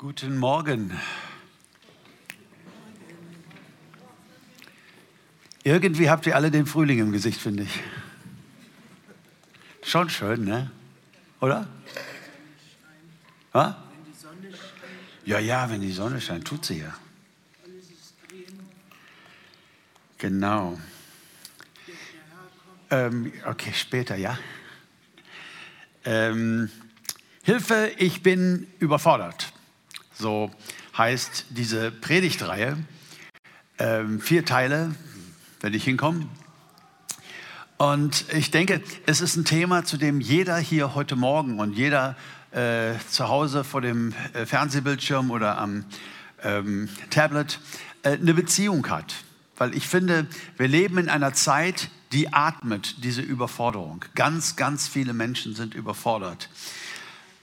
Guten Morgen. Irgendwie habt ihr alle den Frühling im Gesicht, finde ich. Schon schön, ne? Oder? Was? Ja, ja, wenn die Sonne scheint, tut sie ja. Genau. Ähm, okay, später, ja. Ähm, Hilfe, ich bin überfordert. So heißt diese Predigtreihe. Ähm, vier Teile, wenn ich hinkomme. Und ich denke, es ist ein Thema, zu dem jeder hier heute Morgen und jeder äh, zu Hause vor dem äh, Fernsehbildschirm oder am ähm, Tablet äh, eine Beziehung hat. Weil ich finde, wir leben in einer Zeit, die atmet diese Überforderung. Ganz, ganz viele Menschen sind überfordert.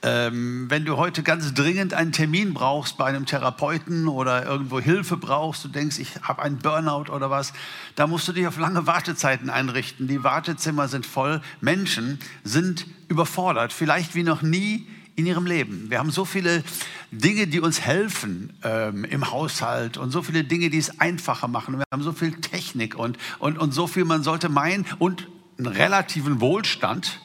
Ähm, wenn du heute ganz dringend einen Termin brauchst bei einem Therapeuten oder irgendwo Hilfe brauchst, du denkst, ich habe einen Burnout oder was, da musst du dich auf lange Wartezeiten einrichten. Die Wartezimmer sind voll. Menschen sind überfordert, vielleicht wie noch nie in ihrem Leben. Wir haben so viele Dinge, die uns helfen ähm, im Haushalt und so viele Dinge, die es einfacher machen. Wir haben so viel Technik und, und, und so viel, man sollte meinen, und einen relativen Wohlstand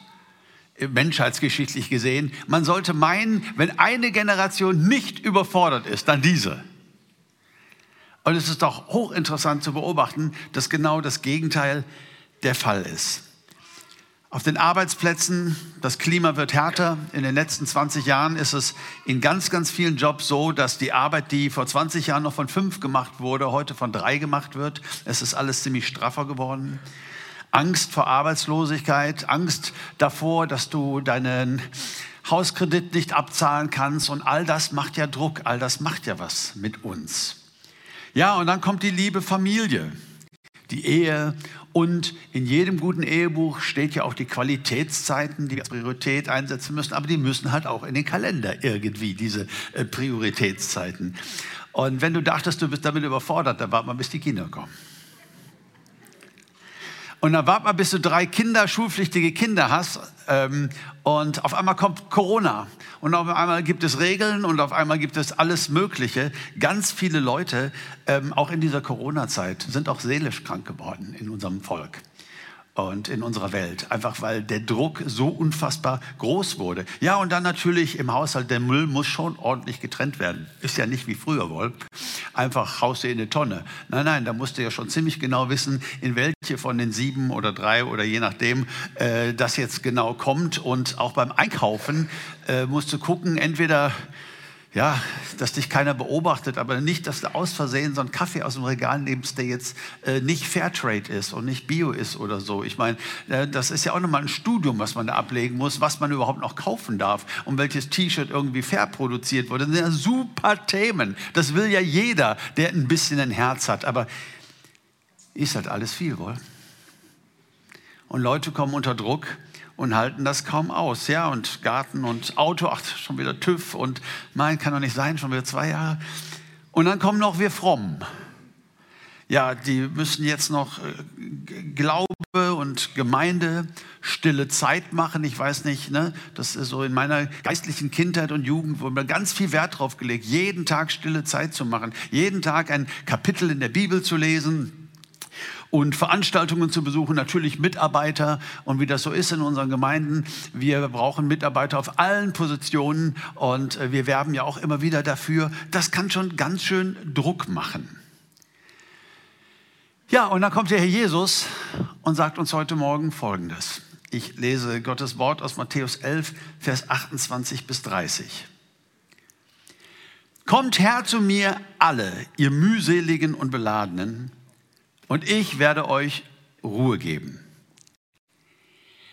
menschheitsgeschichtlich gesehen. Man sollte meinen, wenn eine Generation nicht überfordert ist, dann diese. Und es ist doch hochinteressant zu beobachten, dass genau das Gegenteil der Fall ist. Auf den Arbeitsplätzen, das Klima wird härter. In den letzten 20 Jahren ist es in ganz, ganz vielen Jobs so, dass die Arbeit, die vor 20 Jahren noch von fünf gemacht wurde, heute von drei gemacht wird. Es ist alles ziemlich straffer geworden. Angst vor Arbeitslosigkeit, Angst davor, dass du deinen Hauskredit nicht abzahlen kannst und all das macht ja Druck, all das macht ja was mit uns. Ja, und dann kommt die liebe Familie, die Ehe und in jedem guten Ehebuch steht ja auch die Qualitätszeiten, die als Priorität einsetzen müssen, aber die müssen halt auch in den Kalender irgendwie, diese äh, Prioritätszeiten. Und wenn du dachtest, du bist damit überfordert, dann warte mal, bis die Kinder kommen. Und dann wart mal, bis du drei Kinder, schulpflichtige Kinder hast. Ähm, und auf einmal kommt Corona. Und auf einmal gibt es Regeln und auf einmal gibt es alles Mögliche. Ganz viele Leute, ähm, auch in dieser Corona-Zeit, sind auch seelisch krank geworden in unserem Volk und in unserer Welt. Einfach weil der Druck so unfassbar groß wurde. Ja, und dann natürlich im Haushalt, der Müll muss schon ordentlich getrennt werden. Ist ja nicht wie früher wohl. Einfach haust du in eine Tonne. Nein, nein, da musst du ja schon ziemlich genau wissen, in welche von den sieben oder drei oder je nachdem äh, das jetzt genau kommt. Und auch beim Einkaufen äh, musst du gucken, entweder ja, dass dich keiner beobachtet, aber nicht, dass du aus Versehen so einen Kaffee aus dem Regal nimmst, der jetzt äh, nicht Fairtrade ist und nicht Bio ist oder so. Ich meine, äh, das ist ja auch nochmal ein Studium, was man da ablegen muss, was man überhaupt noch kaufen darf und welches T-Shirt irgendwie fair produziert wurde. Das sind ja super Themen. Das will ja jeder, der ein bisschen ein Herz hat. Aber ist halt alles viel, wohl? Und Leute kommen unter Druck und halten das kaum aus. Ja, und Garten und Auto, ach, schon wieder TÜV und mein, kann doch nicht sein, schon wieder zwei Jahre. Und dann kommen noch wir fromm. Ja, die müssen jetzt noch äh, Glaube und Gemeinde, stille Zeit machen. Ich weiß nicht, ne? das ist so in meiner geistlichen Kindheit und Jugend, wo man ganz viel Wert drauf gelegt, jeden Tag stille Zeit zu machen, jeden Tag ein Kapitel in der Bibel zu lesen und Veranstaltungen zu besuchen, natürlich Mitarbeiter und wie das so ist in unseren Gemeinden. Wir brauchen Mitarbeiter auf allen Positionen und äh, wir werben ja auch immer wieder dafür. Das kann schon ganz schön Druck machen. Ja, und dann kommt der Herr Jesus und sagt uns heute Morgen Folgendes. Ich lese Gottes Wort aus Matthäus 11, Vers 28 bis 30. Kommt her zu mir alle, ihr mühseligen und beladenen, und ich werde euch Ruhe geben.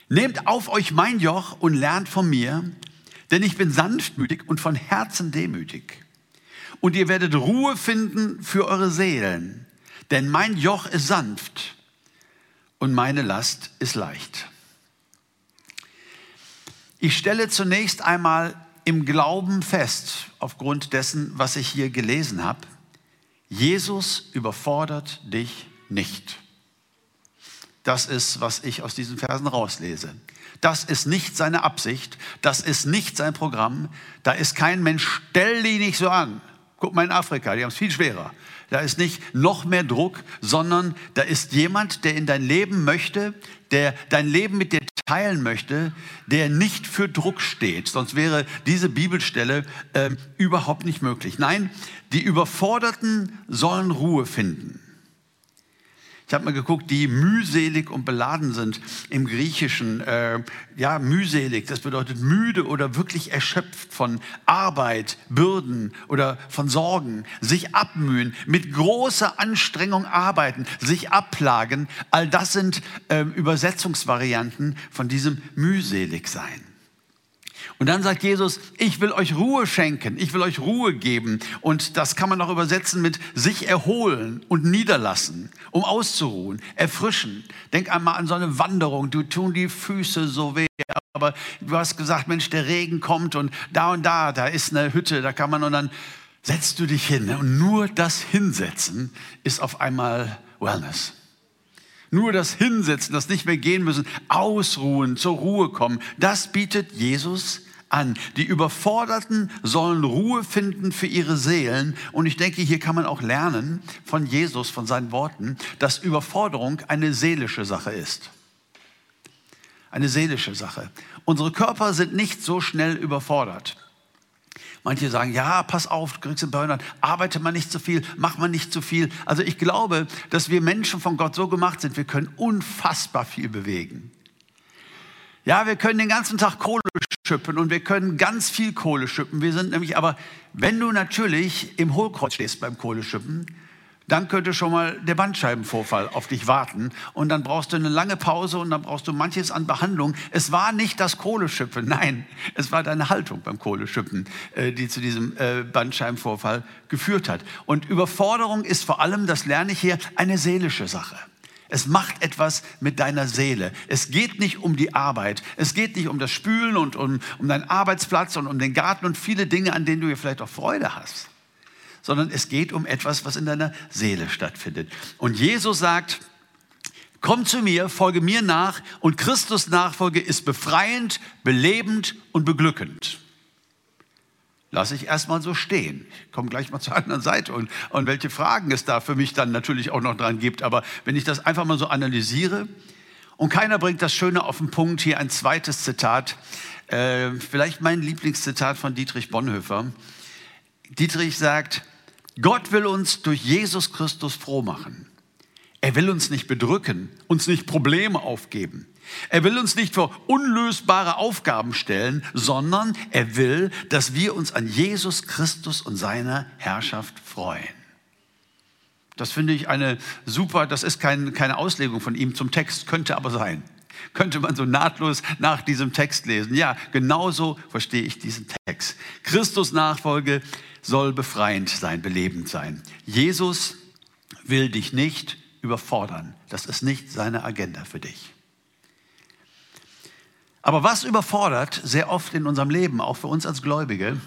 Nehmt auf euch mein Joch und lernt von mir, denn ich bin sanftmütig und von Herzen demütig. Und ihr werdet Ruhe finden für eure Seelen, denn mein Joch ist sanft und meine Last ist leicht. Ich stelle zunächst einmal im Glauben fest, aufgrund dessen, was ich hier gelesen habe, Jesus überfordert dich nicht. Das ist, was ich aus diesen Versen rauslese. Das ist nicht seine Absicht, das ist nicht sein Programm. Da ist kein Mensch, stell dich nicht so an. Guck mal in Afrika, die haben es viel schwerer. Da ist nicht noch mehr Druck, sondern da ist jemand, der in dein Leben möchte, der dein Leben mit dir teilen möchte, der nicht für Druck steht. Sonst wäre diese Bibelstelle äh, überhaupt nicht möglich. Nein, die Überforderten sollen Ruhe finden. Ich habe mal geguckt, die mühselig und beladen sind im Griechischen. Äh, ja, mühselig, das bedeutet müde oder wirklich erschöpft von Arbeit, Bürden oder von Sorgen, sich abmühen, mit großer Anstrengung arbeiten, sich abplagen. All das sind äh, Übersetzungsvarianten von diesem mühselig sein. Und dann sagt Jesus, ich will euch Ruhe schenken, ich will euch Ruhe geben. Und das kann man auch übersetzen mit sich erholen und niederlassen, um auszuruhen, erfrischen. Denk einmal an so eine Wanderung, du tun die Füße so weh. Aber du hast gesagt, Mensch, der Regen kommt und da und da, da ist eine Hütte, da kann man und dann setzt du dich hin. Und nur das Hinsetzen ist auf einmal Wellness. Nur das Hinsetzen, das nicht mehr gehen müssen, ausruhen, zur Ruhe kommen, das bietet Jesus an. Die Überforderten sollen Ruhe finden für ihre Seelen. Und ich denke, hier kann man auch lernen von Jesus, von seinen Worten, dass Überforderung eine seelische Sache ist. Eine seelische Sache. Unsere Körper sind nicht so schnell überfordert. Manche sagen, ja, pass auf, du kriegst einen Burnout, arbeite mal nicht zu viel, mach mal nicht zu viel. Also ich glaube, dass wir Menschen von Gott so gemacht sind, wir können unfassbar viel bewegen. Ja, wir können den ganzen Tag Kohle schippen und wir können ganz viel Kohle schippen. Wir sind nämlich aber, wenn du natürlich im Hohlkreuz stehst beim Kohleschippen, dann könnte schon mal der Bandscheibenvorfall auf dich warten und dann brauchst du eine lange Pause und dann brauchst du manches an Behandlung. Es war nicht das Kohleschippen, nein, es war deine Haltung beim Kohleschippen, äh, die zu diesem äh, Bandscheibenvorfall geführt hat. Und Überforderung ist vor allem, das lerne ich hier, eine seelische Sache. Es macht etwas mit deiner Seele. Es geht nicht um die Arbeit. Es geht nicht um das Spülen und um, um deinen Arbeitsplatz und um den Garten und viele Dinge, an denen du vielleicht auch Freude hast. Sondern es geht um etwas, was in deiner Seele stattfindet. Und Jesus sagt, komm zu mir, folge mir nach und Christus Nachfolge ist befreiend, belebend und beglückend lasse ich erstmal so stehen. Ich komme gleich mal zur anderen Seite und, und welche Fragen es da für mich dann natürlich auch noch dran gibt. Aber wenn ich das einfach mal so analysiere und keiner bringt das Schöne auf den Punkt, hier ein zweites Zitat, äh, vielleicht mein Lieblingszitat von Dietrich Bonhoeffer. Dietrich sagt, Gott will uns durch Jesus Christus froh machen. Er will uns nicht bedrücken, uns nicht Probleme aufgeben. Er will uns nicht vor unlösbare Aufgaben stellen, sondern er will, dass wir uns an Jesus Christus und seiner Herrschaft freuen. Das finde ich eine super, das ist kein, keine Auslegung von ihm zum Text, könnte aber sein. Könnte man so nahtlos nach diesem Text lesen. Ja, genauso verstehe ich diesen Text. Christus Nachfolge soll befreiend sein, belebend sein. Jesus will dich nicht überfordern. Das ist nicht seine Agenda für dich. Aber was überfordert sehr oft in unserem Leben, auch für uns als Gläubige,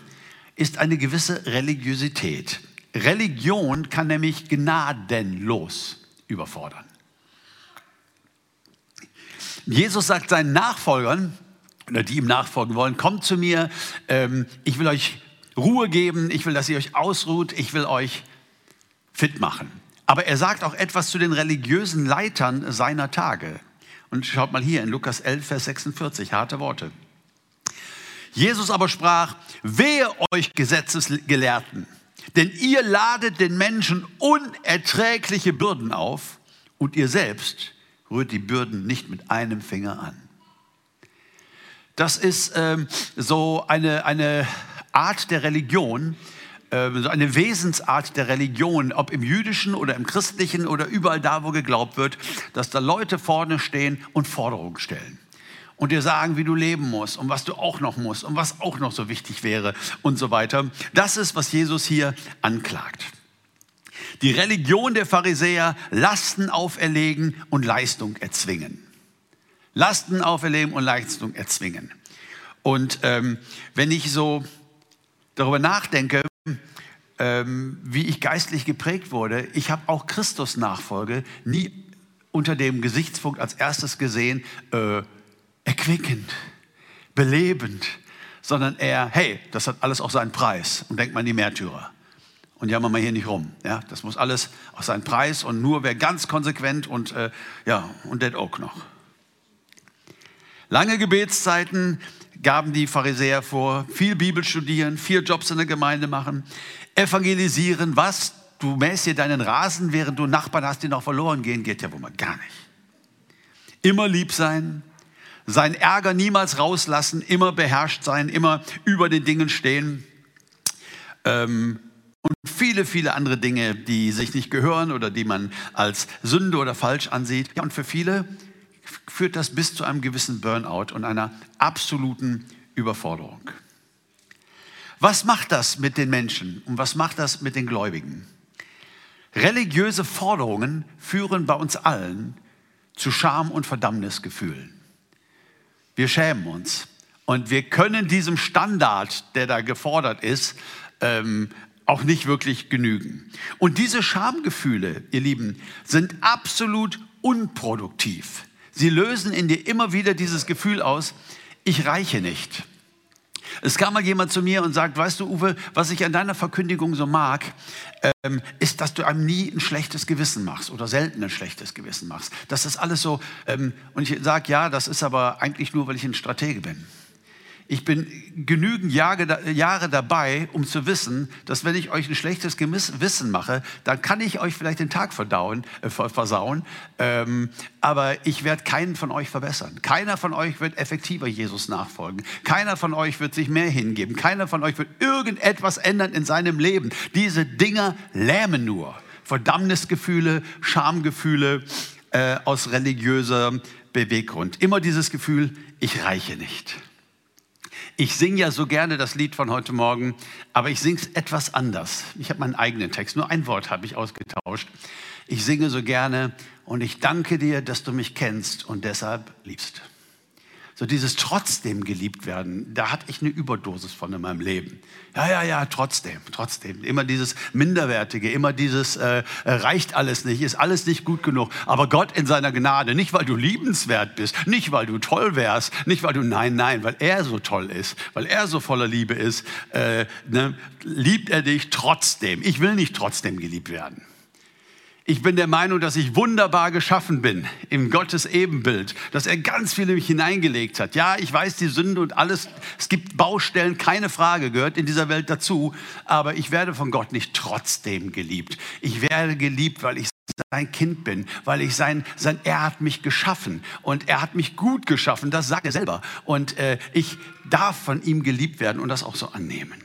ist eine gewisse Religiosität. Religion kann nämlich gnadenlos überfordern. Jesus sagt seinen Nachfolgern, oder die ihm nachfolgen wollen, kommt zu mir, ähm, ich will euch Ruhe geben, ich will, dass ihr euch ausruht, ich will euch fit machen. Aber er sagt auch etwas zu den religiösen Leitern seiner Tage. Und schaut mal hier in Lukas 11, Vers 46, harte Worte. Jesus aber sprach, wehe euch Gesetzesgelehrten, denn ihr ladet den Menschen unerträgliche Bürden auf und ihr selbst rührt die Bürden nicht mit einem Finger an. Das ist ähm, so eine, eine Art der Religion, so eine Wesensart der Religion, ob im jüdischen oder im christlichen oder überall da, wo geglaubt wird, dass da Leute vorne stehen und Forderungen stellen und dir sagen, wie du leben musst und was du auch noch musst und was auch noch so wichtig wäre und so weiter. Das ist, was Jesus hier anklagt. Die Religion der Pharisäer, Lasten auferlegen und Leistung erzwingen. Lasten auferlegen und Leistung erzwingen. Und ähm, wenn ich so darüber nachdenke, ähm, wie ich geistlich geprägt wurde, ich habe auch Christus Nachfolge nie unter dem Gesichtspunkt als erstes gesehen, äh, erquickend, belebend, sondern eher, hey, das hat alles auch seinen Preis. Und denkt man an die Märtyrer. Und jammern wir hier nicht rum. Ja, das muss alles auch seinen Preis und nur wer ganz konsequent und äh, ja, und Dead Oak noch. Lange Gebetszeiten gaben die Pharisäer vor, viel Bibel studieren, vier Jobs in der Gemeinde machen, evangelisieren, was? Du mähst hier deinen Rasen, während du Nachbarn hast, die noch verloren gehen, geht ja wohl mal gar nicht. Immer lieb sein, seinen Ärger niemals rauslassen, immer beherrscht sein, immer über den Dingen stehen. Ähm, und viele, viele andere Dinge, die sich nicht gehören oder die man als Sünde oder falsch ansieht. Ja, und für viele führt das bis zu einem gewissen Burnout und einer absoluten Überforderung. Was macht das mit den Menschen und was macht das mit den Gläubigen? Religiöse Forderungen führen bei uns allen zu Scham und Verdammnisgefühlen. Wir schämen uns und wir können diesem Standard, der da gefordert ist, ähm, auch nicht wirklich genügen. Und diese Schamgefühle, ihr Lieben, sind absolut unproduktiv. Sie lösen in dir immer wieder dieses Gefühl aus, ich reiche nicht. Es kam mal jemand zu mir und sagt, weißt du, Uwe, was ich an deiner Verkündigung so mag, ähm, ist, dass du einem nie ein schlechtes Gewissen machst oder selten ein schlechtes Gewissen machst. Das ist alles so, ähm, und ich sage, ja, das ist aber eigentlich nur, weil ich ein Stratege bin. Ich bin genügend Jahre, Jahre, dabei, um zu wissen, dass wenn ich euch ein schlechtes Gewissen mache, dann kann ich euch vielleicht den Tag verdauen, äh, versauen, ähm, aber ich werde keinen von euch verbessern. Keiner von euch wird effektiver Jesus nachfolgen. Keiner von euch wird sich mehr hingeben. Keiner von euch wird irgendetwas ändern in seinem Leben. Diese Dinger lähmen nur. Verdammnisgefühle, Schamgefühle äh, aus religiöser Beweggrund. Immer dieses Gefühl, ich reiche nicht. Ich singe ja so gerne das Lied von heute Morgen, aber ich singe es etwas anders. Ich habe meinen eigenen Text, nur ein Wort habe ich ausgetauscht. Ich singe so gerne und ich danke dir, dass du mich kennst und deshalb liebst. So dieses trotzdem geliebt werden, da hatte ich eine Überdosis von in meinem Leben. Ja, ja, ja, trotzdem, trotzdem. Immer dieses Minderwertige, immer dieses äh, reicht alles nicht, ist alles nicht gut genug. Aber Gott in seiner Gnade, nicht weil du liebenswert bist, nicht weil du toll wärst, nicht weil du, nein, nein, weil er so toll ist, weil er so voller Liebe ist, äh, ne, liebt er dich trotzdem. Ich will nicht trotzdem geliebt werden. Ich bin der Meinung, dass ich wunderbar geschaffen bin im Gottes Ebenbild, dass er ganz viel in mich hineingelegt hat. Ja, ich weiß die Sünde und alles. Es gibt Baustellen, keine Frage, gehört in dieser Welt dazu. Aber ich werde von Gott nicht trotzdem geliebt. Ich werde geliebt, weil ich sein Kind bin, weil ich sein, sein, er hat mich geschaffen und er hat mich gut geschaffen, das sagt er selber. Und äh, ich darf von ihm geliebt werden und das auch so annehmen.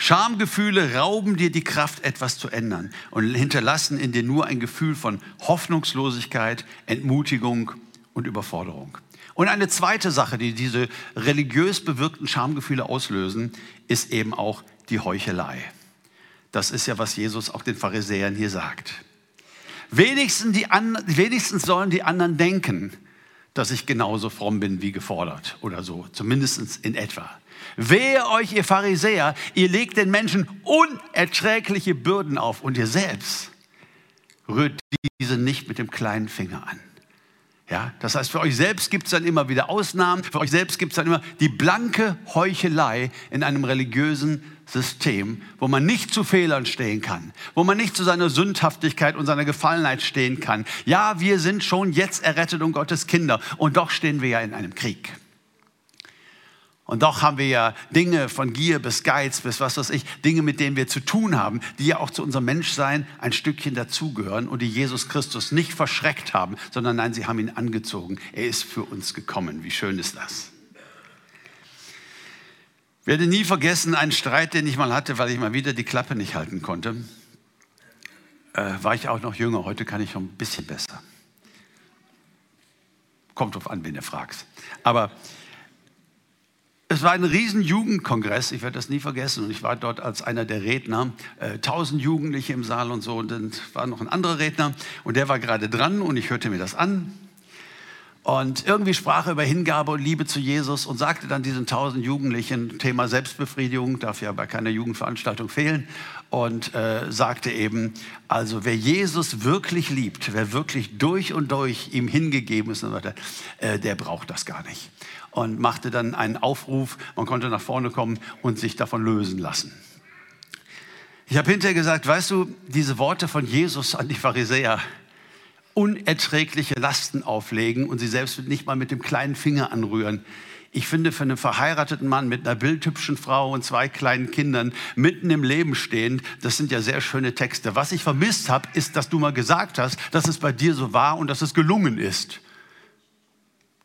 Schamgefühle rauben dir die Kraft, etwas zu ändern und hinterlassen in dir nur ein Gefühl von Hoffnungslosigkeit, Entmutigung und Überforderung. Und eine zweite Sache, die diese religiös bewirkten Schamgefühle auslösen, ist eben auch die Heuchelei. Das ist ja, was Jesus auch den Pharisäern hier sagt. Wenigstens, die wenigstens sollen die anderen denken, dass ich genauso fromm bin wie gefordert oder so, zumindest in etwa. Wehe euch, ihr Pharisäer, ihr legt den Menschen unerträgliche Bürden auf und ihr selbst rührt diese nicht mit dem kleinen Finger an. Ja, das heißt, für euch selbst gibt es dann immer wieder Ausnahmen, für euch selbst gibt es dann immer die blanke Heuchelei in einem religiösen System, wo man nicht zu Fehlern stehen kann, wo man nicht zu seiner Sündhaftigkeit und seiner Gefallenheit stehen kann. Ja, wir sind schon jetzt errettet und Gottes Kinder und doch stehen wir ja in einem Krieg. Und doch haben wir ja Dinge von Gier bis Geiz bis was weiß ich, Dinge, mit denen wir zu tun haben, die ja auch zu unserem Menschsein ein Stückchen dazugehören und die Jesus Christus nicht verschreckt haben, sondern nein, sie haben ihn angezogen. Er ist für uns gekommen. Wie schön ist das? Ich werde nie vergessen einen Streit, den ich mal hatte, weil ich mal wieder die Klappe nicht halten konnte. Äh, war ich auch noch jünger, heute kann ich schon ein bisschen besser. Kommt drauf an, wen du fragst. Aber es war ein riesen Jugendkongress, ich werde das nie vergessen. Und ich war dort als einer der Redner, äh, tausend Jugendliche im Saal und so. Und dann war noch ein anderer Redner und der war gerade dran und ich hörte mir das an. Und irgendwie sprach er über Hingabe und Liebe zu Jesus und sagte dann diesen tausend Jugendlichen, Thema Selbstbefriedigung, darf ja bei keiner Jugendveranstaltung fehlen, und äh, sagte eben, also wer Jesus wirklich liebt, wer wirklich durch und durch ihm hingegeben ist, und so weiter, äh, der braucht das gar nicht. Und machte dann einen Aufruf, man konnte nach vorne kommen und sich davon lösen lassen. Ich habe hinterher gesagt, weißt du, diese Worte von Jesus an die Pharisäer, unerträgliche Lasten auflegen und sie selbst nicht mal mit dem kleinen Finger anrühren. Ich finde, für einen verheirateten Mann mit einer bildhübschen Frau und zwei kleinen Kindern mitten im Leben stehend, das sind ja sehr schöne Texte. Was ich vermisst habe, ist, dass du mal gesagt hast, dass es bei dir so war und dass es gelungen ist.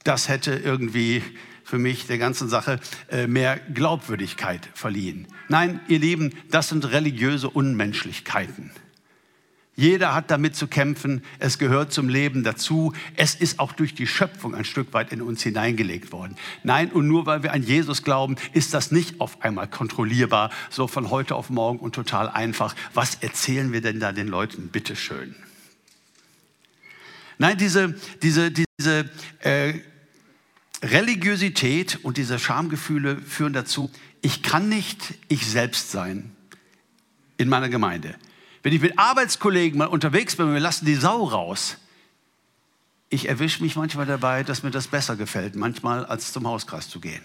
Das hätte irgendwie für mich der ganzen Sache äh, mehr Glaubwürdigkeit verliehen. Nein, ihr Lieben, das sind religiöse Unmenschlichkeiten. Jeder hat damit zu kämpfen. Es gehört zum Leben dazu. Es ist auch durch die Schöpfung ein Stück weit in uns hineingelegt worden. Nein, und nur weil wir an Jesus glauben, ist das nicht auf einmal kontrollierbar, so von heute auf morgen und total einfach. Was erzählen wir denn da den Leuten? Bitte schön. Nein, diese, diese, diese äh, Religiosität und diese Schamgefühle führen dazu, ich kann nicht ich selbst sein in meiner Gemeinde. Wenn ich mit Arbeitskollegen mal unterwegs bin und wir lassen die Sau raus, ich erwische mich manchmal dabei, dass mir das besser gefällt, manchmal als zum Hauskreis zu gehen.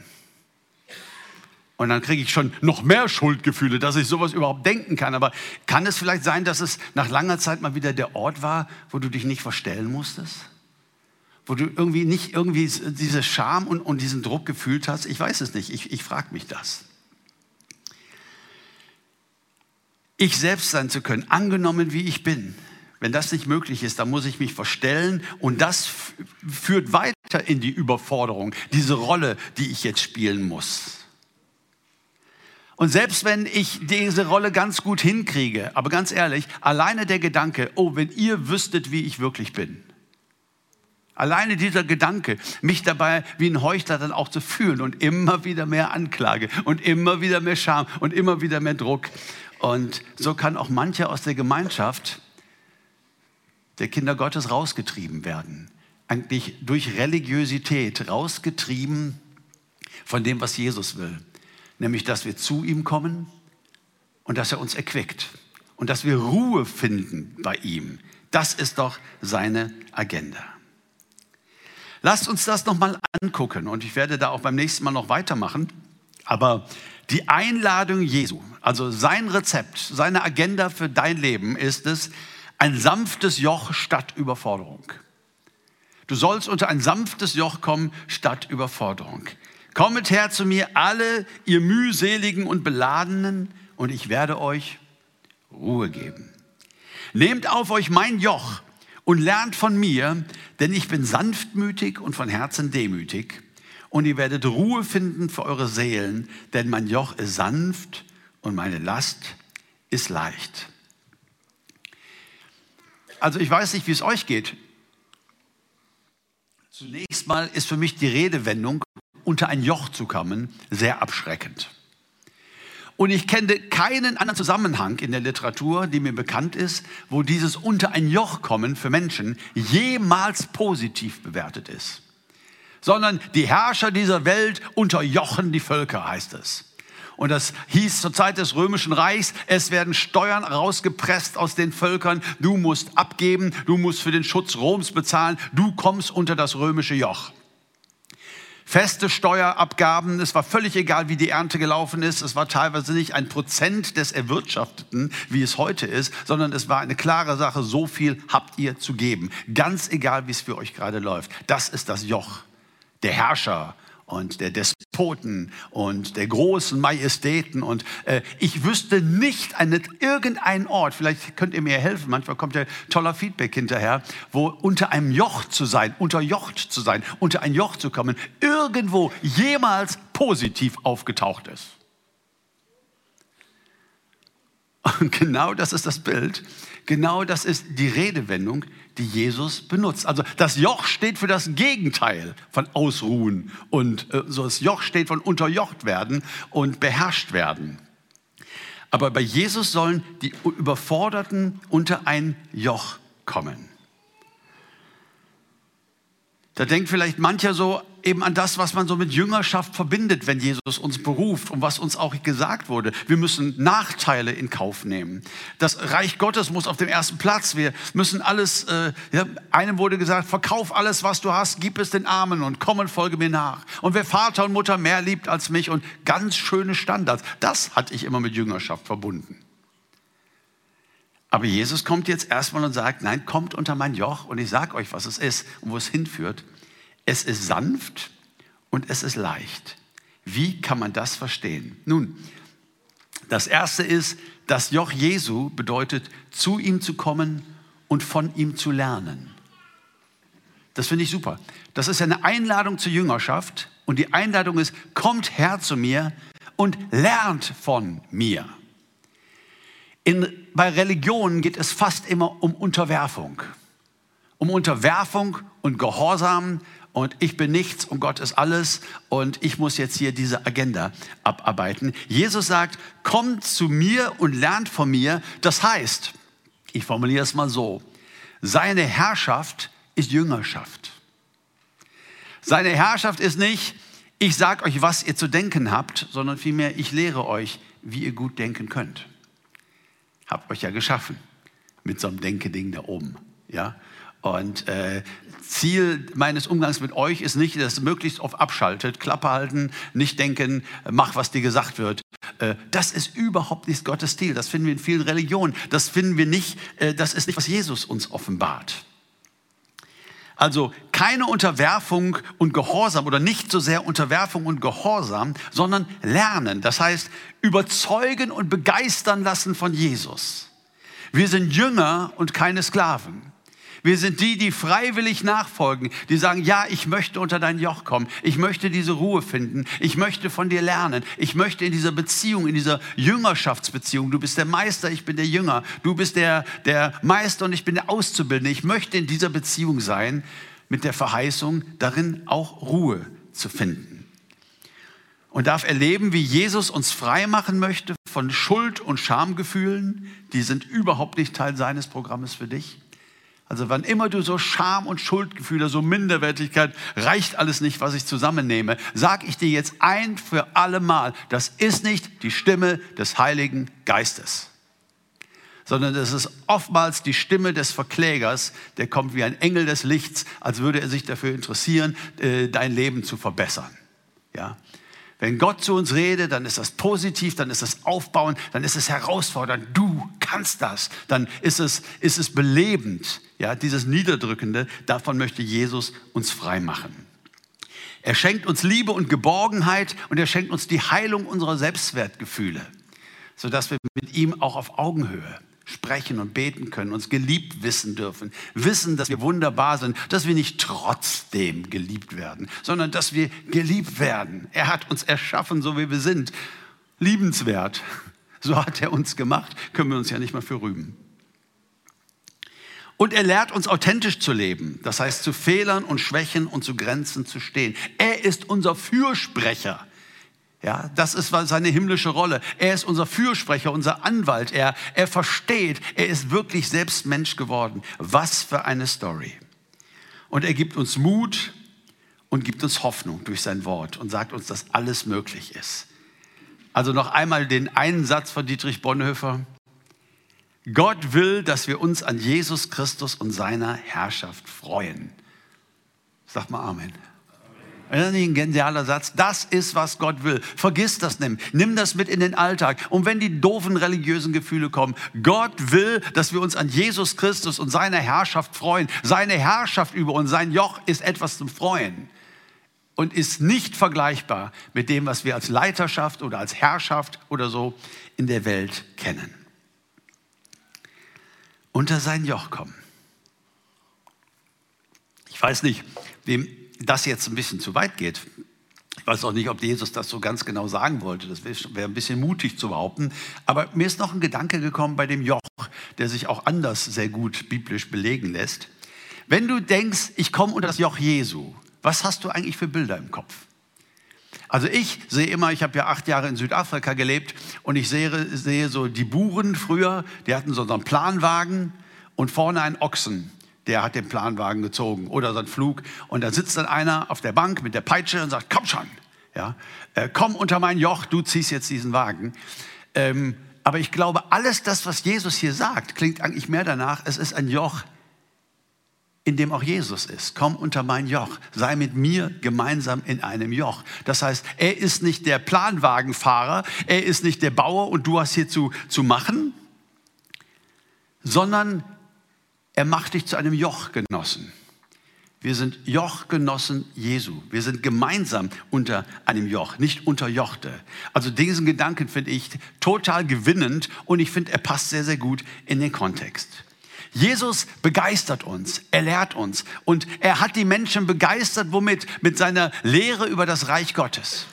Und dann kriege ich schon noch mehr Schuldgefühle, dass ich sowas überhaupt denken kann. Aber kann es vielleicht sein, dass es nach langer Zeit mal wieder der Ort war, wo du dich nicht verstellen musstest? Wo du irgendwie nicht irgendwie diese Scham und, und diesen Druck gefühlt hast? Ich weiß es nicht. Ich, ich frage mich das. ich selbst sein zu können, angenommen wie ich bin. Wenn das nicht möglich ist, dann muss ich mich verstellen und das führt weiter in die Überforderung, diese Rolle, die ich jetzt spielen muss. Und selbst wenn ich diese Rolle ganz gut hinkriege, aber ganz ehrlich, alleine der Gedanke, oh, wenn ihr wüsstet, wie ich wirklich bin. Alleine dieser Gedanke, mich dabei wie ein Heuchler dann auch zu fühlen und immer wieder mehr Anklage und immer wieder mehr Scham und immer wieder mehr Druck. Und so kann auch mancher aus der Gemeinschaft der Kinder Gottes rausgetrieben werden. Eigentlich durch Religiosität rausgetrieben von dem, was Jesus will. Nämlich, dass wir zu ihm kommen und dass er uns erquickt und dass wir Ruhe finden bei ihm. Das ist doch seine Agenda. Lasst uns das nochmal angucken und ich werde da auch beim nächsten Mal noch weitermachen. Aber die Einladung Jesu, also sein Rezept, seine Agenda für dein Leben ist es, ein sanftes Joch statt Überforderung. Du sollst unter ein sanftes Joch kommen statt Überforderung. Kommet her zu mir, alle ihr mühseligen und beladenen, und ich werde euch Ruhe geben. Nehmt auf euch mein Joch und lernt von mir, denn ich bin sanftmütig und von Herzen demütig und ihr werdet Ruhe finden für eure Seelen, denn mein Joch ist sanft und meine Last ist leicht. Also ich weiß nicht, wie es euch geht. Zunächst mal ist für mich die Redewendung, unter ein Joch zu kommen, sehr abschreckend. Und ich kenne keinen anderen Zusammenhang in der Literatur, die mir bekannt ist, wo dieses unter ein Joch kommen für Menschen jemals positiv bewertet ist sondern die Herrscher dieser Welt unterjochen die Völker, heißt es. Und das hieß zur Zeit des Römischen Reichs, es werden Steuern rausgepresst aus den Völkern, du musst abgeben, du musst für den Schutz Roms bezahlen, du kommst unter das römische Joch. Feste Steuerabgaben, es war völlig egal, wie die Ernte gelaufen ist, es war teilweise nicht ein Prozent des Erwirtschafteten, wie es heute ist, sondern es war eine klare Sache, so viel habt ihr zu geben. Ganz egal, wie es für euch gerade läuft. Das ist das Joch der Herrscher und der Despoten und der großen Majestäten. Und äh, ich wüsste nicht einen, irgendeinen Ort, vielleicht könnt ihr mir helfen, manchmal kommt ja toller Feedback hinterher, wo unter einem Joch zu sein, unterjocht zu sein, unter ein Joch zu kommen, irgendwo jemals positiv aufgetaucht ist. Und genau das ist das Bild, genau das ist die Redewendung, die Jesus benutzt. Also das Joch steht für das Gegenteil von Ausruhen und äh, so das Joch steht von unterjocht werden und beherrscht werden. Aber bei Jesus sollen die Überforderten unter ein Joch kommen. Da denkt vielleicht mancher so eben an das, was man so mit Jüngerschaft verbindet, wenn Jesus uns beruft und was uns auch gesagt wurde. Wir müssen Nachteile in Kauf nehmen. Das Reich Gottes muss auf dem ersten Platz. Wir müssen alles, äh, ja, einem wurde gesagt, verkauf alles, was du hast, gib es den Armen und komm und folge mir nach. Und wer Vater und Mutter mehr liebt als mich und ganz schöne Standards, das hatte ich immer mit Jüngerschaft verbunden. Aber Jesus kommt jetzt erstmal und sagt, nein, kommt unter mein Joch und ich sage euch, was es ist und wo es hinführt. Es ist sanft und es ist leicht. Wie kann man das verstehen? Nun, das erste ist, das Joch Jesu bedeutet, zu ihm zu kommen und von ihm zu lernen. Das finde ich super. Das ist eine Einladung zur Jüngerschaft und die Einladung ist, kommt her zu mir und lernt von mir. In, bei Religionen geht es fast immer um Unterwerfung. Um Unterwerfung und Gehorsam und ich bin nichts und Gott ist alles und ich muss jetzt hier diese Agenda abarbeiten. Jesus sagt, kommt zu mir und lernt von mir. Das heißt, ich formuliere es mal so, seine Herrschaft ist Jüngerschaft. Seine Herrschaft ist nicht, ich sage euch, was ihr zu denken habt, sondern vielmehr, ich lehre euch, wie ihr gut denken könnt habe euch ja geschaffen mit so einem Denkeding da oben. Ja? Und äh, Ziel meines Umgangs mit euch ist nicht, dass ihr möglichst oft abschaltet, Klappe halten, nicht denken, mach, was dir gesagt wird. Äh, das ist überhaupt nicht Gottes Stil. Das finden wir in vielen Religionen. Das finden wir nicht, äh, das ist nicht, was Jesus uns offenbart. Also keine Unterwerfung und Gehorsam oder nicht so sehr Unterwerfung und Gehorsam, sondern lernen. Das heißt, überzeugen und begeistern lassen von Jesus. Wir sind Jünger und keine Sklaven. Wir sind die, die freiwillig nachfolgen, die sagen, ja, ich möchte unter dein Joch kommen, ich möchte diese Ruhe finden, ich möchte von dir lernen, ich möchte in dieser Beziehung, in dieser Jüngerschaftsbeziehung, du bist der Meister, ich bin der Jünger, du bist der, der Meister und ich bin der Auszubildende, ich möchte in dieser Beziehung sein, mit der Verheißung, darin auch Ruhe zu finden. Und darf erleben, wie Jesus uns frei machen möchte von Schuld und Schamgefühlen, die sind überhaupt nicht Teil seines Programmes für dich also wann immer du so Scham und Schuldgefühle, so Minderwertigkeit, reicht alles nicht, was ich zusammennehme, sag ich dir jetzt ein für alle Mal, das ist nicht die Stimme des Heiligen Geistes, sondern das ist oftmals die Stimme des Verklägers, der kommt wie ein Engel des Lichts, als würde er sich dafür interessieren, äh, dein Leben zu verbessern. Ja? Wenn Gott zu uns redet, dann ist das positiv, dann ist es aufbauend, dann ist es herausfordernd. Du kannst das. Dann ist es, ist es belebend. Ja, dieses Niederdrückende, davon möchte Jesus uns frei machen. Er schenkt uns Liebe und Geborgenheit und er schenkt uns die Heilung unserer Selbstwertgefühle, sodass wir mit ihm auch auf Augenhöhe sprechen und beten können, uns geliebt wissen dürfen, wissen, dass wir wunderbar sind, dass wir nicht trotzdem geliebt werden, sondern dass wir geliebt werden. Er hat uns erschaffen, so wie wir sind. Liebenswert. So hat er uns gemacht, können wir uns ja nicht mal für rühmen. Und er lehrt uns authentisch zu leben, das heißt zu Fehlern und Schwächen und zu Grenzen zu stehen. Er ist unser Fürsprecher. Ja, das ist seine himmlische Rolle. Er ist unser Fürsprecher, unser Anwalt. Er, er versteht, er ist wirklich selbst Mensch geworden. Was für eine Story. Und er gibt uns Mut und gibt uns Hoffnung durch sein Wort und sagt uns, dass alles möglich ist. Also noch einmal den einen Satz von Dietrich Bonhoeffer. Gott will, dass wir uns an Jesus Christus und seiner Herrschaft freuen. Sag mal Amen. Das ist nicht ein genialer Satz. Das ist, was Gott will. Vergiss das nicht. Nimm das mit in den Alltag. Und wenn die doofen religiösen Gefühle kommen, Gott will, dass wir uns an Jesus Christus und seine Herrschaft freuen. Seine Herrschaft über uns, sein Joch ist etwas zum Freuen und ist nicht vergleichbar mit dem, was wir als Leiterschaft oder als Herrschaft oder so in der Welt kennen. Unter sein Joch kommen. Ich weiß nicht, wem das jetzt ein bisschen zu weit geht. Ich weiß auch nicht, ob Jesus das so ganz genau sagen wollte. Das wäre ein bisschen mutig zu behaupten. Aber mir ist noch ein Gedanke gekommen bei dem Joch, der sich auch anders sehr gut biblisch belegen lässt. Wenn du denkst, ich komme unter das Joch Jesu, was hast du eigentlich für Bilder im Kopf? Also ich sehe immer, ich habe ja acht Jahre in Südafrika gelebt und ich sehe, sehe so die Buren früher, die hatten so einen Planwagen und vorne einen Ochsen der hat den Planwagen gezogen oder so ein Flug. Und da sitzt dann einer auf der Bank mit der Peitsche und sagt, komm schon, ja, äh, komm unter mein Joch, du ziehst jetzt diesen Wagen. Ähm, aber ich glaube, alles das, was Jesus hier sagt, klingt eigentlich mehr danach, es ist ein Joch, in dem auch Jesus ist. Komm unter mein Joch, sei mit mir gemeinsam in einem Joch. Das heißt, er ist nicht der Planwagenfahrer, er ist nicht der Bauer und du hast hier zu, zu machen, sondern er macht dich zu einem Jochgenossen. Wir sind Jochgenossen Jesu. Wir sind gemeinsam unter einem Joch, nicht unterjochte. Also diesen Gedanken finde ich total gewinnend und ich finde, er passt sehr, sehr gut in den Kontext. Jesus begeistert uns, er lehrt uns und er hat die Menschen begeistert, womit? Mit seiner Lehre über das Reich Gottes.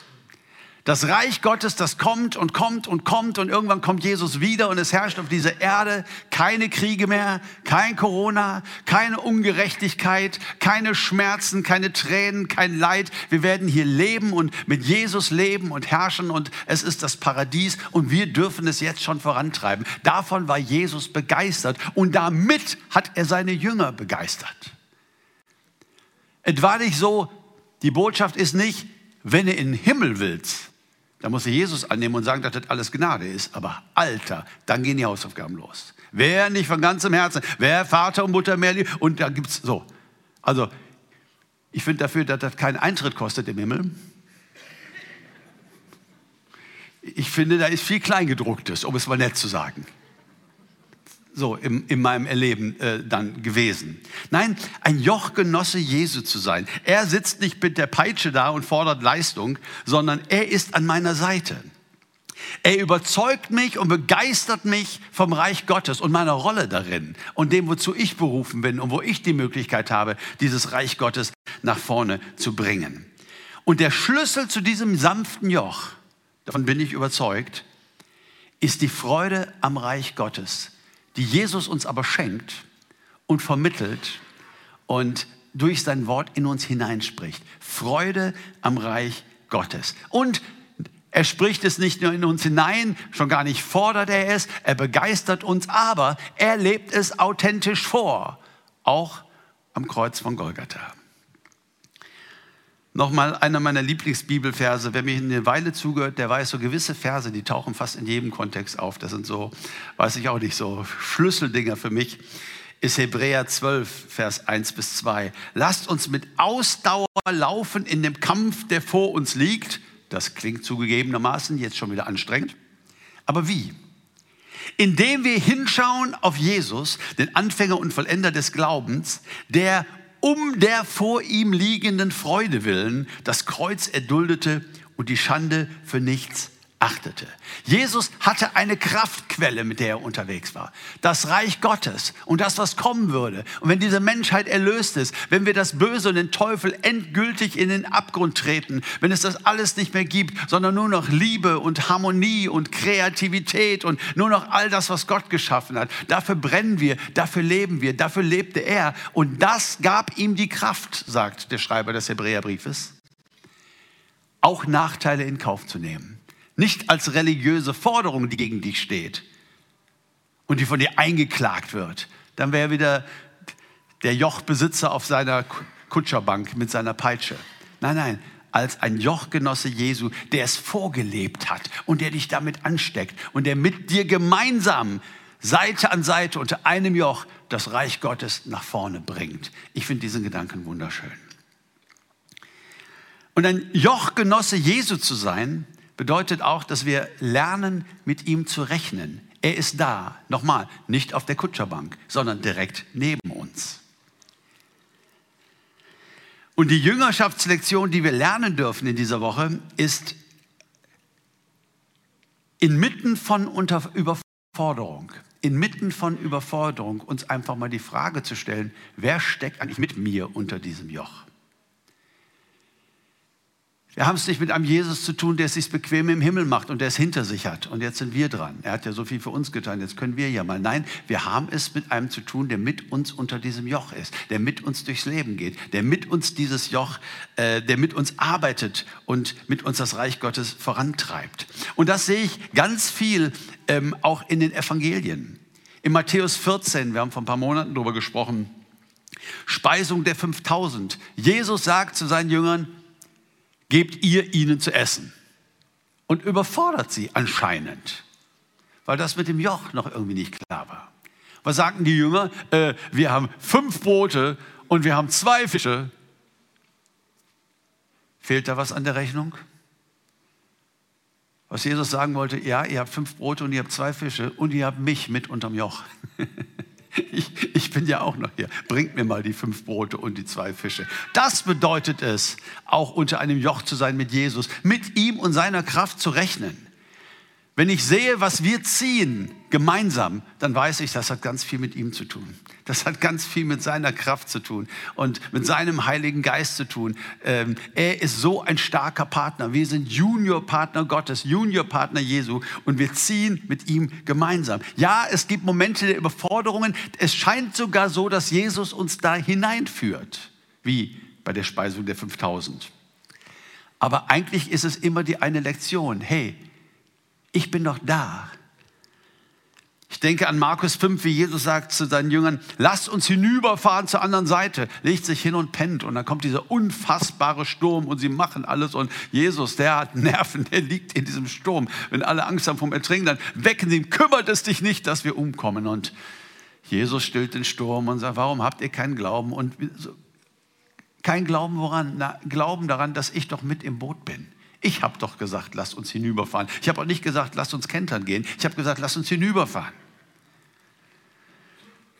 Das Reich Gottes, das kommt und kommt und kommt und irgendwann kommt Jesus wieder und es herrscht auf dieser Erde keine Kriege mehr, kein Corona, keine Ungerechtigkeit, keine Schmerzen, keine Tränen, kein Leid. Wir werden hier leben und mit Jesus leben und herrschen und es ist das Paradies und wir dürfen es jetzt schon vorantreiben. Davon war Jesus begeistert und damit hat er seine Jünger begeistert. Etwa nicht so, die Botschaft ist nicht, wenn du in den Himmel willst, da muss ich Jesus annehmen und sagen, dass das alles Gnade ist. Aber Alter, dann gehen die Hausaufgaben los. Wer nicht von ganzem Herzen, wer Vater und Mutter mehr liebt. Und da es so. Also, ich finde dafür, dass das keinen Eintritt kostet im Himmel. Ich finde, da ist viel Kleingedrucktes, um es mal nett zu sagen so in, in meinem Erleben äh, dann gewesen. Nein, ein Jochgenosse Jesu zu sein. Er sitzt nicht mit der Peitsche da und fordert Leistung, sondern er ist an meiner Seite. Er überzeugt mich und begeistert mich vom Reich Gottes und meiner Rolle darin und dem, wozu ich berufen bin und wo ich die Möglichkeit habe, dieses Reich Gottes nach vorne zu bringen. Und der Schlüssel zu diesem sanften Joch, davon bin ich überzeugt, ist die Freude am Reich Gottes die Jesus uns aber schenkt und vermittelt und durch sein Wort in uns hineinspricht. Freude am Reich Gottes. Und er spricht es nicht nur in uns hinein, schon gar nicht fordert er es, er begeistert uns, aber er lebt es authentisch vor, auch am Kreuz von Golgatha. Nochmal einer meiner Lieblingsbibelverse. Wer mir eine Weile zugehört, der weiß, so gewisse Verse, die tauchen fast in jedem Kontext auf. Das sind so, weiß ich auch nicht, so Schlüsseldinger für mich. Ist Hebräer 12, Vers 1 bis 2. Lasst uns mit Ausdauer laufen in dem Kampf, der vor uns liegt. Das klingt zugegebenermaßen jetzt schon wieder anstrengend. Aber wie? Indem wir hinschauen auf Jesus, den Anfänger und Vollender des Glaubens, der um der vor ihm liegenden Freude willen das Kreuz erduldete und die Schande für nichts achtete. Jesus hatte eine Kraftquelle, mit der er unterwegs war. Das Reich Gottes und das, was kommen würde. Und wenn diese Menschheit erlöst ist, wenn wir das Böse und den Teufel endgültig in den Abgrund treten, wenn es das alles nicht mehr gibt, sondern nur noch Liebe und Harmonie und Kreativität und nur noch all das, was Gott geschaffen hat, dafür brennen wir, dafür leben wir, dafür lebte er. Und das gab ihm die Kraft, sagt der Schreiber des Hebräerbriefes, auch Nachteile in Kauf zu nehmen nicht als religiöse Forderung, die gegen dich steht und die von dir eingeklagt wird. Dann wäre wieder der Jochbesitzer auf seiner Kutscherbank mit seiner Peitsche. Nein, nein, als ein Jochgenosse Jesu, der es vorgelebt hat und der dich damit ansteckt und der mit dir gemeinsam Seite an Seite unter einem Joch das Reich Gottes nach vorne bringt. Ich finde diesen Gedanken wunderschön. Und ein Jochgenosse Jesu zu sein, bedeutet auch, dass wir lernen, mit ihm zu rechnen. Er ist da, nochmal, nicht auf der Kutscherbank, sondern direkt neben uns. Und die Jüngerschaftslektion, die wir lernen dürfen in dieser Woche, ist inmitten von Unter Überforderung, inmitten von Überforderung uns einfach mal die Frage zu stellen, wer steckt eigentlich mit mir unter diesem Joch? Wir haben es nicht mit einem Jesus zu tun, der es sich bequem im Himmel macht und der es hinter sich hat. Und jetzt sind wir dran. Er hat ja so viel für uns getan, jetzt können wir ja mal. Nein, wir haben es mit einem zu tun, der mit uns unter diesem Joch ist, der mit uns durchs Leben geht, der mit uns dieses Joch, äh, der mit uns arbeitet und mit uns das Reich Gottes vorantreibt. Und das sehe ich ganz viel ähm, auch in den Evangelien. In Matthäus 14, wir haben vor ein paar Monaten darüber gesprochen, Speisung der 5000. Jesus sagt zu seinen Jüngern, gebt ihr ihnen zu essen. Und überfordert sie anscheinend, weil das mit dem Joch noch irgendwie nicht klar war. Was sagten die Jünger? Äh, wir haben fünf Brote und wir haben zwei Fische. Fehlt da was an der Rechnung? Was Jesus sagen wollte, ja, ihr habt fünf Brote und ihr habt zwei Fische und ihr habt mich mit unterm Joch. Ich, ich, bin ja auch noch hier. Bringt mir mal die fünf Brote und die zwei Fische. Das bedeutet es, auch unter einem Joch zu sein mit Jesus, mit ihm und seiner Kraft zu rechnen. Wenn ich sehe, was wir ziehen gemeinsam, dann weiß ich, das hat ganz viel mit ihm zu tun. Das hat ganz viel mit seiner Kraft zu tun und mit seinem Heiligen Geist zu tun. Ähm, er ist so ein starker Partner. Wir sind Juniorpartner Gottes, Juniorpartner Jesu und wir ziehen mit ihm gemeinsam. Ja, es gibt Momente der Überforderungen. Es scheint sogar so, dass Jesus uns da hineinführt, wie bei der Speisung der 5000. Aber eigentlich ist es immer die eine Lektion. Hey, ich bin doch da. Ich denke an Markus 5, wie Jesus sagt zu seinen Jüngern, lasst uns hinüberfahren zur anderen Seite, legt sich hin und pennt und dann kommt dieser unfassbare Sturm und sie machen alles und Jesus, der hat Nerven, der liegt in diesem Sturm. Wenn alle Angst haben vom Ertrinken, dann wecken sie ihn, kümmert es dich nicht, dass wir umkommen und Jesus stillt den Sturm und sagt, warum habt ihr keinen Glauben und kein Glauben woran? Na, Glauben daran, dass ich doch mit im Boot bin. Ich habe doch gesagt, lasst uns hinüberfahren. Ich habe auch nicht gesagt, lasst uns kentern gehen. Ich habe gesagt, lasst uns hinüberfahren.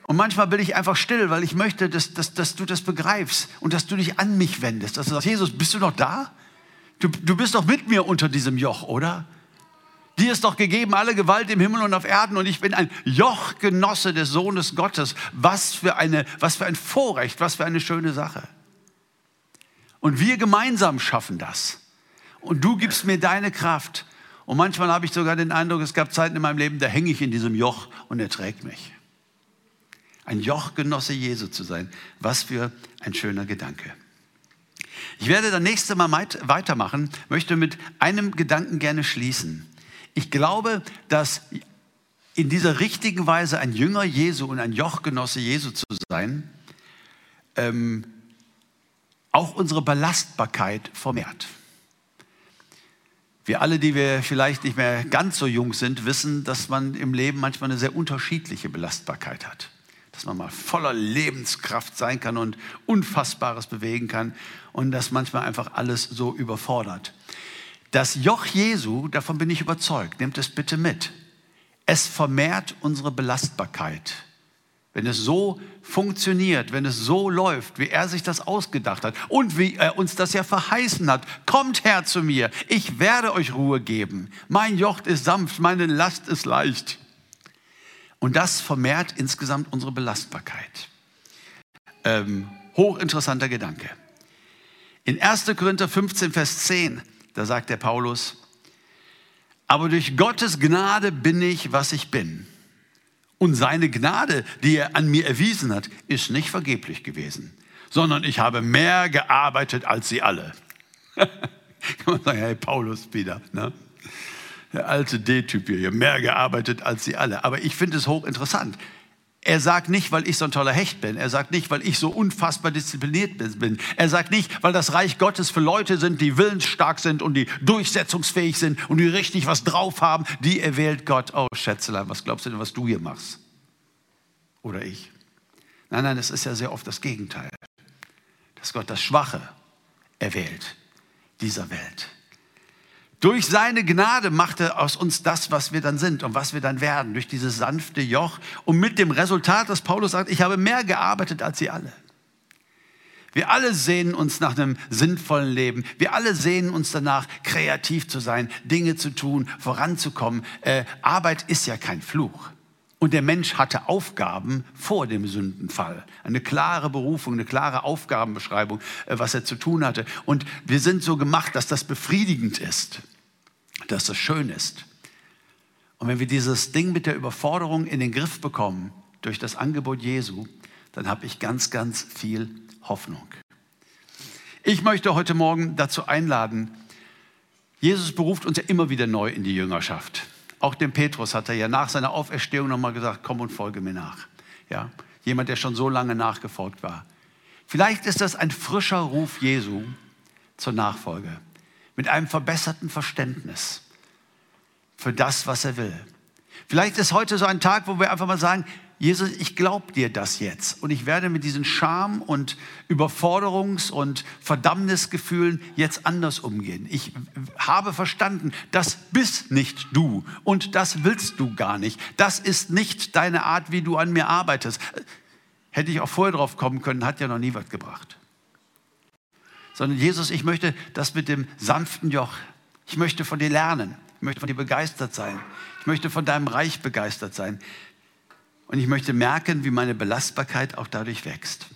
Und manchmal bin ich einfach still, weil ich möchte, dass, dass, dass du das begreifst und dass du dich an mich wendest. Dass du sagst, Jesus, bist du noch da? Du, du bist doch mit mir unter diesem Joch, oder? Dir ist doch gegeben alle Gewalt im Himmel und auf Erden und ich bin ein Jochgenosse des Sohnes Gottes. Was für, eine, was für ein Vorrecht, was für eine schöne Sache. Und wir gemeinsam schaffen das und du gibst mir deine Kraft. Und manchmal habe ich sogar den Eindruck, es gab Zeiten in meinem Leben, da hänge ich in diesem Joch und er trägt mich. Ein Jochgenosse Jesu zu sein, was für ein schöner Gedanke. Ich werde dann nächste Mal weitermachen, möchte mit einem Gedanken gerne schließen. Ich glaube, dass in dieser richtigen Weise ein Jünger Jesu und ein Jochgenosse Jesu zu sein, ähm, auch unsere Belastbarkeit vermehrt. Wir alle, die wir vielleicht nicht mehr ganz so jung sind, wissen, dass man im Leben manchmal eine sehr unterschiedliche Belastbarkeit hat. Dass man mal voller Lebenskraft sein kann und Unfassbares bewegen kann und dass manchmal einfach alles so überfordert. Das Joch Jesu, davon bin ich überzeugt, nehmt es bitte mit. Es vermehrt unsere Belastbarkeit. Wenn es so funktioniert, wenn es so läuft, wie er sich das ausgedacht hat und wie er uns das ja verheißen hat, kommt her zu mir, ich werde euch Ruhe geben. Mein Joch ist sanft, meine Last ist leicht. Und das vermehrt insgesamt unsere Belastbarkeit. Ähm, hochinteressanter Gedanke. In 1. Korinther 15, Vers 10, da sagt der Paulus, aber durch Gottes Gnade bin ich, was ich bin. Und seine Gnade, die er an mir erwiesen hat, ist nicht vergeblich gewesen, sondern ich habe mehr gearbeitet als sie alle. Kann man sagen, hey, Paulus wieder, ne? Der alte D-Typ hier, mehr gearbeitet als sie alle. Aber ich finde es hochinteressant. Er sagt nicht, weil ich so ein toller Hecht bin. Er sagt nicht, weil ich so unfassbar diszipliniert bin. Er sagt nicht, weil das Reich Gottes für Leute sind, die willensstark sind und die durchsetzungsfähig sind und die richtig was drauf haben. Die erwählt Gott. Oh, Schätzelein, was glaubst du denn, was du hier machst? Oder ich? Nein, nein, es ist ja sehr oft das Gegenteil. Dass Gott das Schwache erwählt dieser Welt. Durch seine Gnade macht er aus uns das, was wir dann sind und was wir dann werden, durch dieses sanfte Joch und mit dem Resultat, dass Paulus sagt, ich habe mehr gearbeitet als sie alle. Wir alle sehnen uns nach einem sinnvollen Leben. Wir alle sehnen uns danach, kreativ zu sein, Dinge zu tun, voranzukommen. Äh, Arbeit ist ja kein Fluch. Und der Mensch hatte Aufgaben vor dem Sündenfall. Eine klare Berufung, eine klare Aufgabenbeschreibung, äh, was er zu tun hatte. Und wir sind so gemacht, dass das befriedigend ist, dass das schön ist. Und wenn wir dieses Ding mit der Überforderung in den Griff bekommen durch das Angebot Jesu, dann habe ich ganz, ganz viel Hoffnung. Ich möchte heute Morgen dazu einladen, Jesus beruft uns ja immer wieder neu in die Jüngerschaft. Auch dem Petrus hat er ja nach seiner Auferstehung nochmal gesagt, komm und folge mir nach. Ja, jemand, der schon so lange nachgefolgt war. Vielleicht ist das ein frischer Ruf Jesu zur Nachfolge mit einem verbesserten Verständnis für das, was er will. Vielleicht ist heute so ein Tag, wo wir einfach mal sagen, Jesus, ich glaube dir das jetzt und ich werde mit diesen Scham und Überforderungs- und Verdammnisgefühlen jetzt anders umgehen. Ich habe verstanden, das bist nicht du und das willst du gar nicht. Das ist nicht deine Art, wie du an mir arbeitest. Hätte ich auch vorher drauf kommen können, hat ja noch nie was gebracht. Sondern Jesus, ich möchte das mit dem sanften Joch. Ich möchte von dir lernen. Ich möchte von dir begeistert sein. Ich möchte von deinem Reich begeistert sein. Und ich möchte merken, wie meine Belastbarkeit auch dadurch wächst.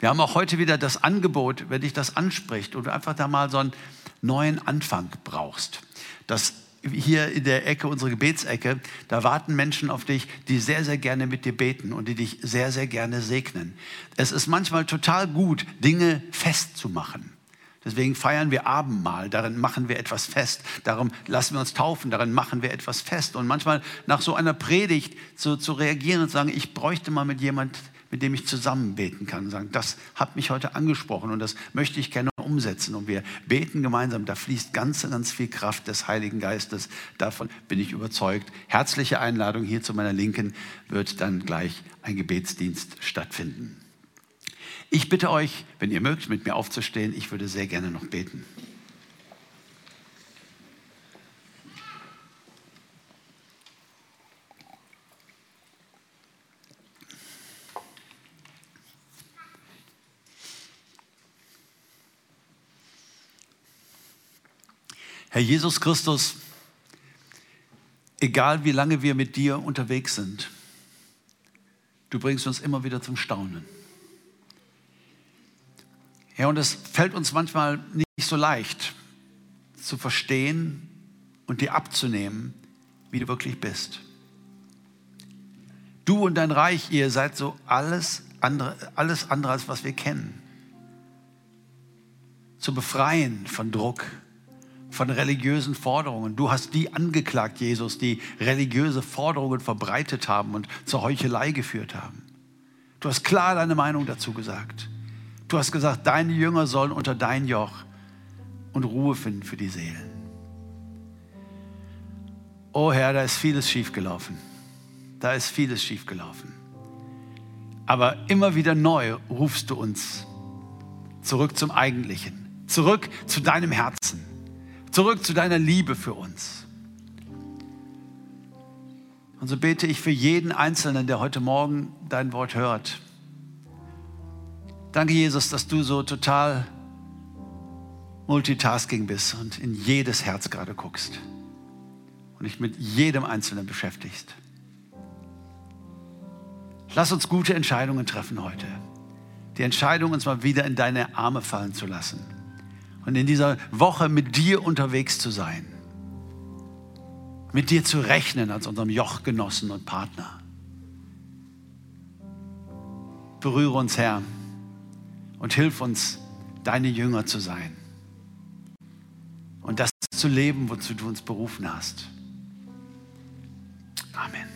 Wir haben auch heute wieder das Angebot, wenn dich das anspricht und du einfach da mal so einen neuen Anfang brauchst. Das hier in der Ecke, unsere Gebetsecke, da warten Menschen auf dich, die sehr, sehr gerne mit dir beten und die dich sehr, sehr gerne segnen. Es ist manchmal total gut, Dinge festzumachen. Deswegen feiern wir Abendmahl, darin machen wir etwas fest. Darum lassen wir uns taufen, darin machen wir etwas fest. Und manchmal nach so einer Predigt zu, zu reagieren und zu sagen, ich bräuchte mal mit jemand, mit dem ich zusammen beten kann. Und sagen, das hat mich heute angesprochen und das möchte ich gerne umsetzen. Und wir beten gemeinsam. Da fließt ganz, ganz viel Kraft des Heiligen Geistes. Davon bin ich überzeugt. Herzliche Einladung hier zu meiner Linken wird dann gleich ein Gebetsdienst stattfinden. Ich bitte euch, wenn ihr mögt, mit mir aufzustehen. Ich würde sehr gerne noch beten. Herr Jesus Christus, egal wie lange wir mit dir unterwegs sind, du bringst uns immer wieder zum Staunen. Ja, und es fällt uns manchmal nicht so leicht zu verstehen und dir abzunehmen, wie du wirklich bist. Du und dein Reich, ihr seid so alles andere, alles andere als was wir kennen. Zu befreien von Druck, von religiösen Forderungen. Du hast die angeklagt, Jesus, die religiöse Forderungen verbreitet haben und zur Heuchelei geführt haben. Du hast klar deine Meinung dazu gesagt. Du hast gesagt, deine Jünger sollen unter dein Joch und Ruhe finden für die Seelen. Oh Herr, da ist vieles schiefgelaufen. Da ist vieles schiefgelaufen. Aber immer wieder neu rufst du uns zurück zum Eigentlichen, zurück zu deinem Herzen, zurück zu deiner Liebe für uns. Und so bete ich für jeden Einzelnen, der heute Morgen dein Wort hört Danke, Jesus, dass du so total Multitasking bist und in jedes Herz gerade guckst und dich mit jedem Einzelnen beschäftigst. Lass uns gute Entscheidungen treffen heute. Die Entscheidung, uns mal wieder in deine Arme fallen zu lassen und in dieser Woche mit dir unterwegs zu sein. Mit dir zu rechnen als unserem Jochgenossen und Partner. Berühre uns, Herr und hilf uns, deine Jünger zu sein und das zu leben, wozu du uns berufen hast. Amen.